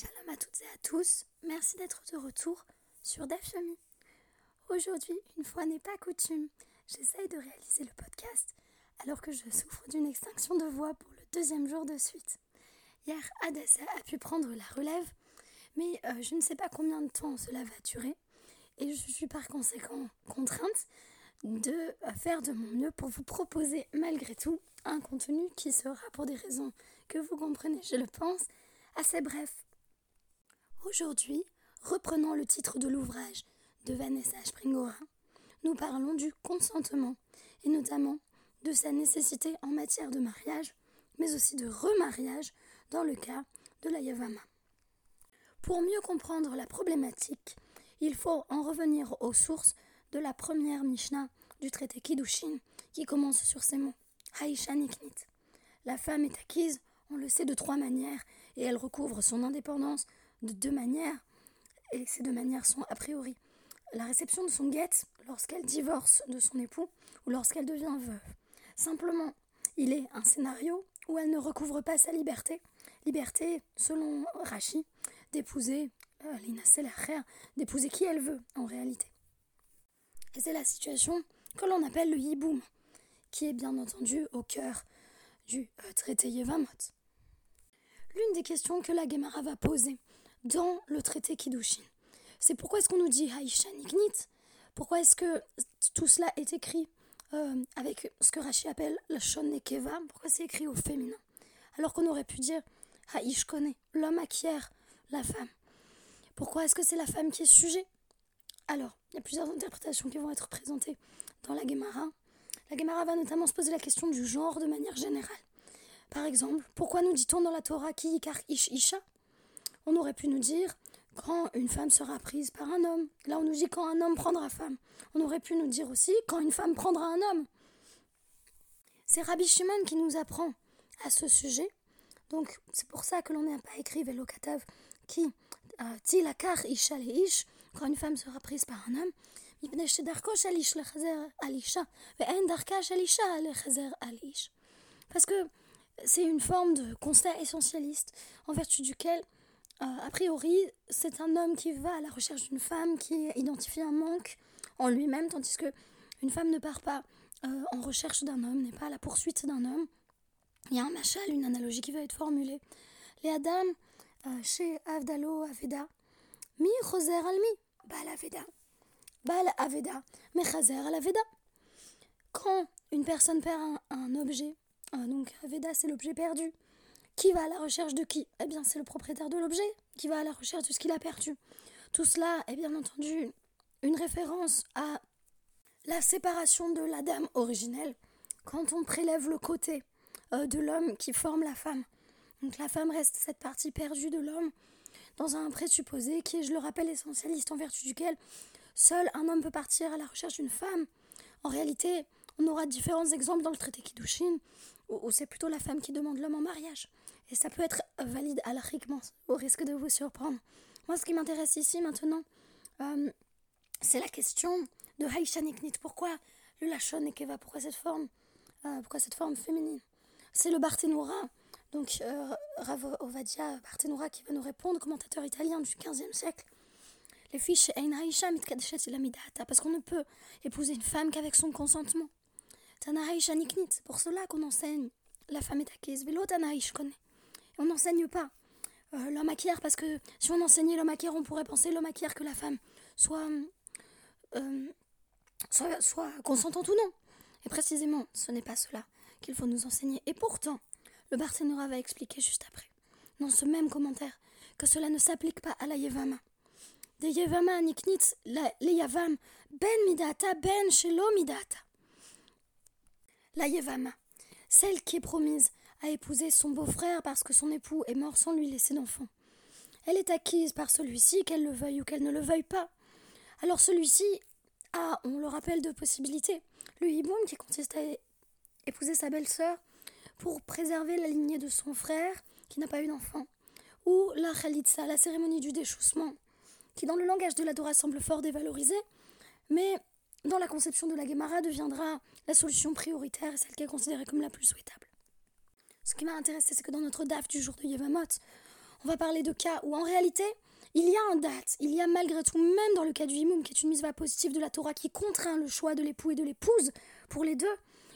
Shalom à toutes et à tous, merci d'être de retour sur DAF Aujourd'hui, une fois n'est pas coutume, j'essaye de réaliser le podcast alors que je souffre d'une extinction de voix pour le deuxième jour de suite. Hier, Adassa a pu prendre la relève, mais euh, je ne sais pas combien de temps cela va durer et je suis par conséquent contrainte de euh, faire de mon mieux pour vous proposer malgré tout un contenu qui sera pour des raisons que vous comprenez, je le pense, assez bref Aujourd'hui, reprenant le titre de l'ouvrage de Vanessa Springora, nous parlons du consentement et notamment de sa nécessité en matière de mariage, mais aussi de remariage dans le cas de la Yavama. Pour mieux comprendre la problématique, il faut en revenir aux sources de la première Mishnah du traité Kiddushin qui commence sur ces mots Haïcha Niknit. La femme est acquise, on le sait de trois manières, et elle recouvre son indépendance de deux manières, et ces deux manières sont a priori la réception de son guette lorsqu'elle divorce de son époux ou lorsqu'elle devient veuve. Simplement, il est un scénario où elle ne recouvre pas sa liberté, liberté, selon Rachi, d'épouser euh, Lina d'épouser qui elle veut en réalité. Et c'est la situation que l'on appelle le yiboum, qui est bien entendu au cœur du euh, traité Yevamot. L'une des questions que la Gemara va poser dans le traité Kiddushin. C'est pourquoi est-ce qu'on nous dit Haïcha Nignit? Pourquoi est-ce que tout cela est écrit euh, avec ce que Rashi appelle la Shon Nekeva Pourquoi c'est écrit au féminin? Alors qu'on aurait pu dire Haïch connaît, l'homme acquiert la femme. Pourquoi est-ce que c'est la femme qui est sujet? Alors, il y a plusieurs interprétations qui vont être présentées dans la Gemara. La Gemara va notamment se poser la question du genre de manière générale. Par exemple, pourquoi nous dit-on dans la Torah yikar ish isha? On aurait pu nous dire quand une femme sera prise par un homme. Là, on nous dit quand un homme prendra femme. On aurait pu nous dire aussi quand une femme prendra un homme. C'est Rabbi Shimon qui nous apprend à ce sujet. Donc, c'est pour ça que l'on n'a pas écrit Velokatav qui tilakar ish ish quand une femme sera prise par un homme. Parce que c'est une forme de constat essentialiste en vertu duquel euh, a priori, c'est un homme qui va à la recherche d'une femme, qui identifie un manque en lui-même, tandis que une femme ne part pas euh, en recherche d'un homme, n'est pas à la poursuite d'un homme. Il y a un machal, une analogie qui va être formulée. Les Adam, euh, chez Avdalo Aveda, mi choser almi, bal Aveda. Bal Aveda, mais chazer al Aveda. Quand une personne perd un, un objet, donc Aveda c'est l'objet perdu, qui va à la recherche de qui? Eh bien, c'est le propriétaire de l'objet qui va à la recherche de ce qu'il a perdu. Tout cela est bien entendu une référence à la séparation de la dame originelle quand on prélève le côté euh, de l'homme qui forme la femme. Donc la femme reste cette partie perdue de l'homme dans un présupposé qui est, je le rappelle, essentialiste en vertu duquel seul un homme peut partir à la recherche d'une femme. En réalité, on aura différents exemples dans le traité Kiddushin où c'est plutôt la femme qui demande l'homme en mariage. Et ça peut être valide à l'arriquement, au risque de vous surprendre. Moi, ce qui m'intéresse ici maintenant, euh, c'est la question de Haïcha Niknit. Pourquoi le Lachon Nekeva Pourquoi cette forme euh, Pourquoi cette forme féminine? C'est le Barthénoura, donc euh, Rav Ovadia Barthénoura, qui va nous répondre, commentateur italien du XVe siècle. Les fiches parce qu'on ne peut épouser une femme qu'avec son consentement. Tana Haïcha Niknit, c'est pour cela qu'on enseigne la femme est acquise. Vélo Tana connais on n'enseigne pas euh, l'homme parce que si on enseignait l'homme acquiert, on pourrait penser l'homme acquiert que la femme soit, euh, soit, consentante ou non. Et précisément, ce n'est pas cela qu'il faut nous enseigner. Et pourtant, le Barthénora va expliquer juste après, dans ce même commentaire, que cela ne s'applique pas à la Yevama. De Yevama niknitz, les Yavam, ben midata, ben shelo midata. La Yevama, celle qui est promise a épousé son beau-frère parce que son époux est mort sans lui laisser d'enfant. Elle est acquise par celui-ci, qu'elle le veuille ou qu'elle ne le veuille pas. Alors celui-ci a, on le rappelle, deux possibilités. Le hiboum qui consiste à épouser sa belle-sœur pour préserver la lignée de son frère qui n'a pas eu d'enfant. Ou la khalitsa, la cérémonie du déchoussement, qui dans le langage de l'Adora semble fort dévalorisée, mais dans la conception de la Gemara deviendra la solution prioritaire et celle qui est considérée comme la plus souhaitable. Ce qui m'a intéressé, c'est que dans notre DAF du jour de Yevamot, on va parler de cas où en réalité, il y a un date, il y a malgré tout, même dans le cas du Himoum, qui est une mise positive de la Torah qui contraint le choix de l'époux et de l'épouse pour les deux,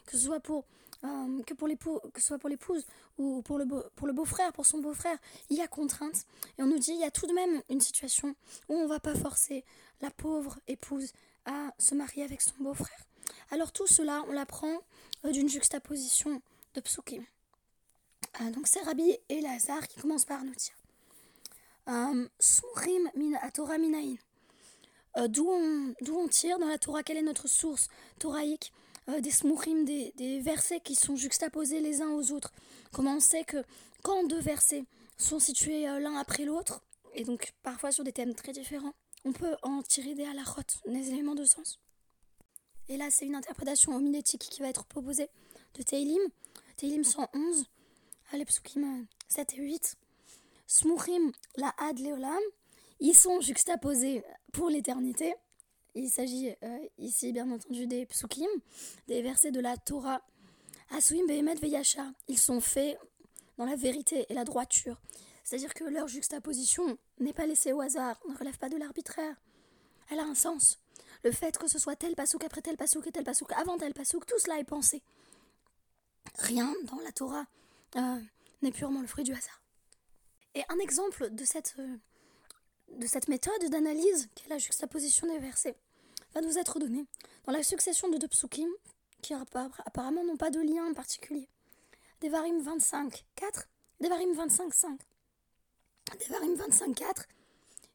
que ce soit pour, euh, que soit pour l'épouse ou pour le, beau, pour le beau-frère, pour son beau-frère, il y a contrainte. Et on nous dit, il y a tout de même une situation où on ne va pas forcer la pauvre épouse à se marier avec son beau-frère. Alors tout cela, on l'apprend euh, d'une juxtaposition de psukim. Euh, donc c'est Rabbi et Lazare qui commencent par nous dire. Euh, Smurim min Torah minaïn. Euh, d'où on, tire dans la Torah Quelle est notre source toraïque euh, Des smurim, des, des, versets qui sont juxtaposés les uns aux autres. Comment on sait que quand deux versets sont situés l'un après l'autre, et donc parfois sur des thèmes très différents, on peut en tirer des halachot, des éléments de sens? Et là, c'est une interprétation homilétique qui va être proposée de Teilim, Teilim 111, Alepsukim 7 et 8. Smuchim la Ad Leolam, ils sont juxtaposés pour l'éternité. Il s'agit euh, ici bien entendu des psukim, des versets de la Torah. Asuim Behemet Veyasha, ils sont faits dans la vérité et la droiture. C'est-à-dire que leur juxtaposition n'est pas laissée au hasard, ne relève pas de l'arbitraire. Elle a un sens. Le fait que ce soit tel pasouk après tel pasouk et tel pasouk avant tel pasouk, tout cela est pensé. Rien dans la Torah euh, n'est purement le fruit du hasard. Et un exemple de cette, euh, méthode d'analyse, qui est la juxtaposition des versets, va nous être donné dans la succession de deux psukim qui apparemment n'ont pas de lien particulier. Devarim 25, 4, Devarim 25, 5. Devarim 25, 4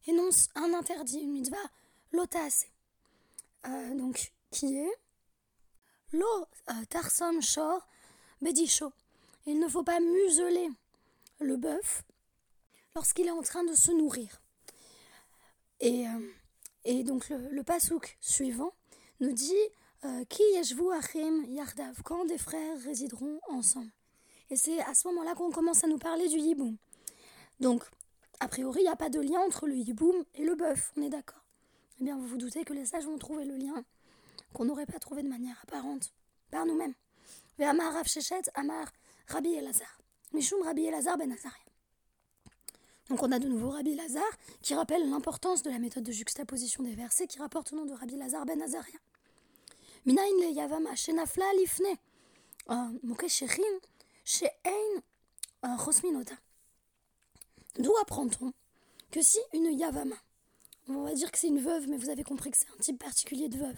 énonce un interdit, une mitzvah, l'otas, euh, donc qui est Lo euh, tarsam shor bedisho. Il ne faut pas museler le bœuf lorsqu'il est en train de se nourrir. Et, euh, et donc le, le pasouk suivant nous dit euh, Ki yeshvu achim yardav, quand des frères résideront ensemble. Et c'est à ce moment-là qu'on commence à nous parler du yiboum. Donc, a priori, il n'y a pas de lien entre le yiboum et le bœuf, on est d'accord. Eh bien, vous vous doutez que les sages vont trouver le lien qu'on n'aurait pas trouvé de manière apparente par nous-mêmes. Amar Amar Rabbi Elazar. Mishum Rabbi Elazar ben Azaria. Donc on a de nouveau Rabbi Lazare qui rappelle l'importance de la méthode de juxtaposition des versets qui rapporte le nom de Rabbi Lazare ben Azaria. Minain le yavama shenafla lifne euh, mokesherin she'ein euh, rosminota. D'où apprend-on que si une yavama, on va dire que c'est une veuve, mais vous avez compris que c'est un type particulier de veuve,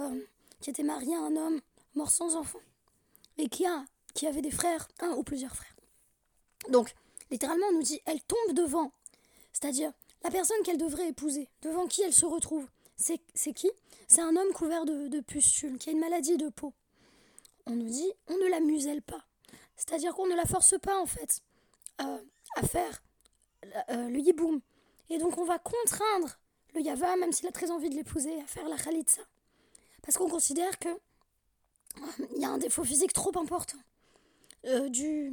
euh, qui était mariée à un homme mort sans enfant, et qui, a, qui avait des frères, un ou plusieurs frères. Donc, littéralement, on nous dit elle tombe devant. C'est-à-dire, la personne qu'elle devrait épouser, devant qui elle se retrouve, c'est qui? C'est un homme couvert de, pustules, qui a une maladie de peau. On nous dit on ne la muselle pas. C'est-à-dire qu'on ne la force pas, en fait, euh, à faire euh, le yiboum. Et donc, on va contraindre le yava, même s'il a très envie de l'épouser, à faire la khalitsa. Parce qu'on considère que euh, il y a un défaut physique trop important du,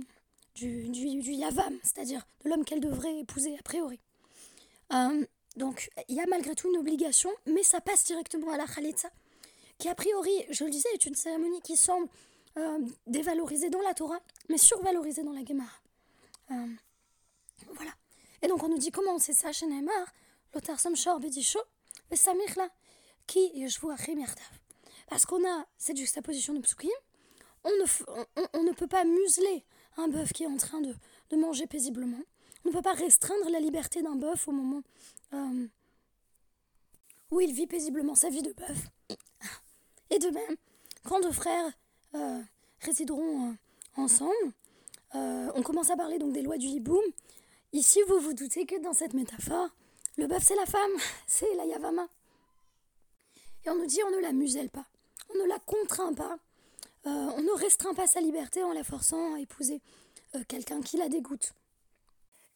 du, du, yavam, c'est-à-dire de l'homme qu'elle devrait épouser a priori. Euh, donc il y a malgré tout une obligation, mais ça passe directement à la khalitsa, qui a priori, je le disais, est une cérémonie qui semble euh, dévalorisée dans la Torah, mais survalorisée dans la Gemara. Euh, voilà. Et donc on nous dit comment on sait ça chez Neymar Lotar Samshor Bedisho, Samir qui Parce qu'on a cette juxtaposition de psukim, on ne, peut pas museler un bœuf qui est en train de, manger paisiblement. On ne peut pas restreindre la liberté d'un bœuf au moment euh, où il vit paisiblement sa vie de bœuf. Et de même, quand deux frères euh, résideront euh, ensemble, on commence à parler donc des lois du hiboum. Ici, vous vous doutez que dans cette métaphore, le bœuf c'est la femme, c'est la yavama. Et on nous dit on ne la muselle pas, on ne la contraint pas, on ne restreint pas sa liberté en la forçant à épouser euh, quelqu'un qui la dégoûte.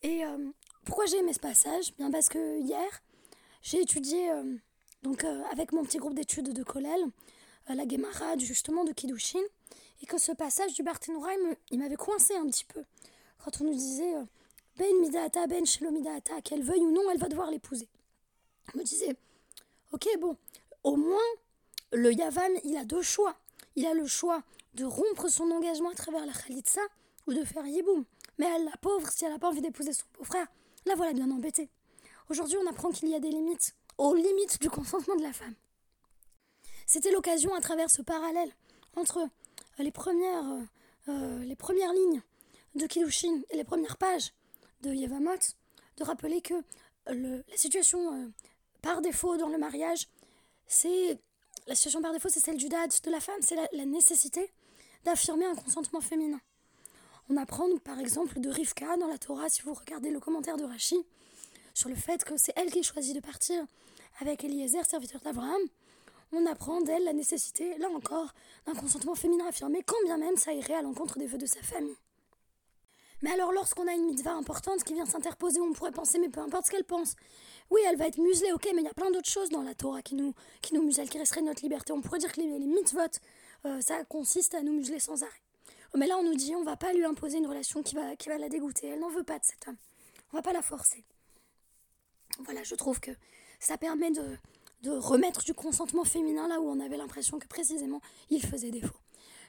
Et euh, pourquoi j'ai aimé ce passage? Bien parce que hier, j'ai étudié donc avec mon petit groupe d'études de Kollel la Gemara justement de Kiddushin et que ce passage du Barthénouraï, il m'avait coincé un petit peu quand on nous disait Ben Midata, Ben Shelomidata, qu'elle veuille ou non, elle va devoir l'épouser. On me disait Ok, bon, au moins le Yavam, il a deux choix il a le choix de rompre son engagement à travers la Khalitsa ou de faire Yiboum. Mais elle, la pauvre, si elle n'a pas envie d'épouser son beau-frère, la voilà bien embêtée. Aujourd'hui, on apprend qu'il y a des limites, aux limites du consentement de la femme. C'était l'occasion, à travers ce parallèle entre euh, les premières, euh, euh, les premières lignes de Kidushin et les premières pages de Yevamot, de rappeler que la situation par défaut dans le mariage, c'est la situation par défaut, c'est celle du dad de la femme, c'est la, nécessité d'affirmer un consentement féminin. On apprend par exemple de Rivka dans la Torah, si vous regardez le commentaire de Rashi, sur le fait que c'est elle qui choisit de partir avec Eliezer, serviteur d'Abraham. On apprend d'elle la nécessité, là encore, d'un consentement féminin affirmé, quand bien même ça irait à l'encontre des vœux de sa famille. Mais alors, lorsqu'on a une mitzvah importante qui vient s'interposer, on pourrait penser, mais peu importe ce qu'elle pense. Oui, elle va être muselée, ok, mais il y a plein d'autres choses dans la Torah qui nous, qui nous qui resteraient notre liberté. On pourrait dire que les, les mitzvot, euh, ça consiste à nous museler sans arrêt. Mais là, on nous dit, on va pas lui imposer une relation qui va, qui va la dégoûter. Elle n'en veut pas de cet homme. On va pas la forcer. Voilà, je trouve que ça permet de, de remettre du consentement féminin là où on avait l'impression que précisément il faisait défaut.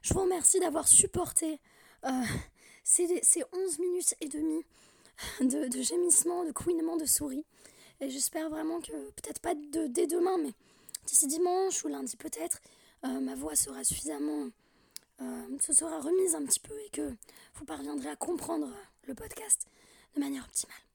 Je vous remercie d'avoir supporté euh, ces, ces 11 minutes et demie de, gémissements, de couinements de souris. Et j'espère vraiment que, peut-être pas dès demain, mais d'ici dimanche ou lundi peut-être, euh, ma voix sera suffisamment. Euh, se sera remise un petit peu et que vous parviendrez à comprendre le podcast de manière optimale.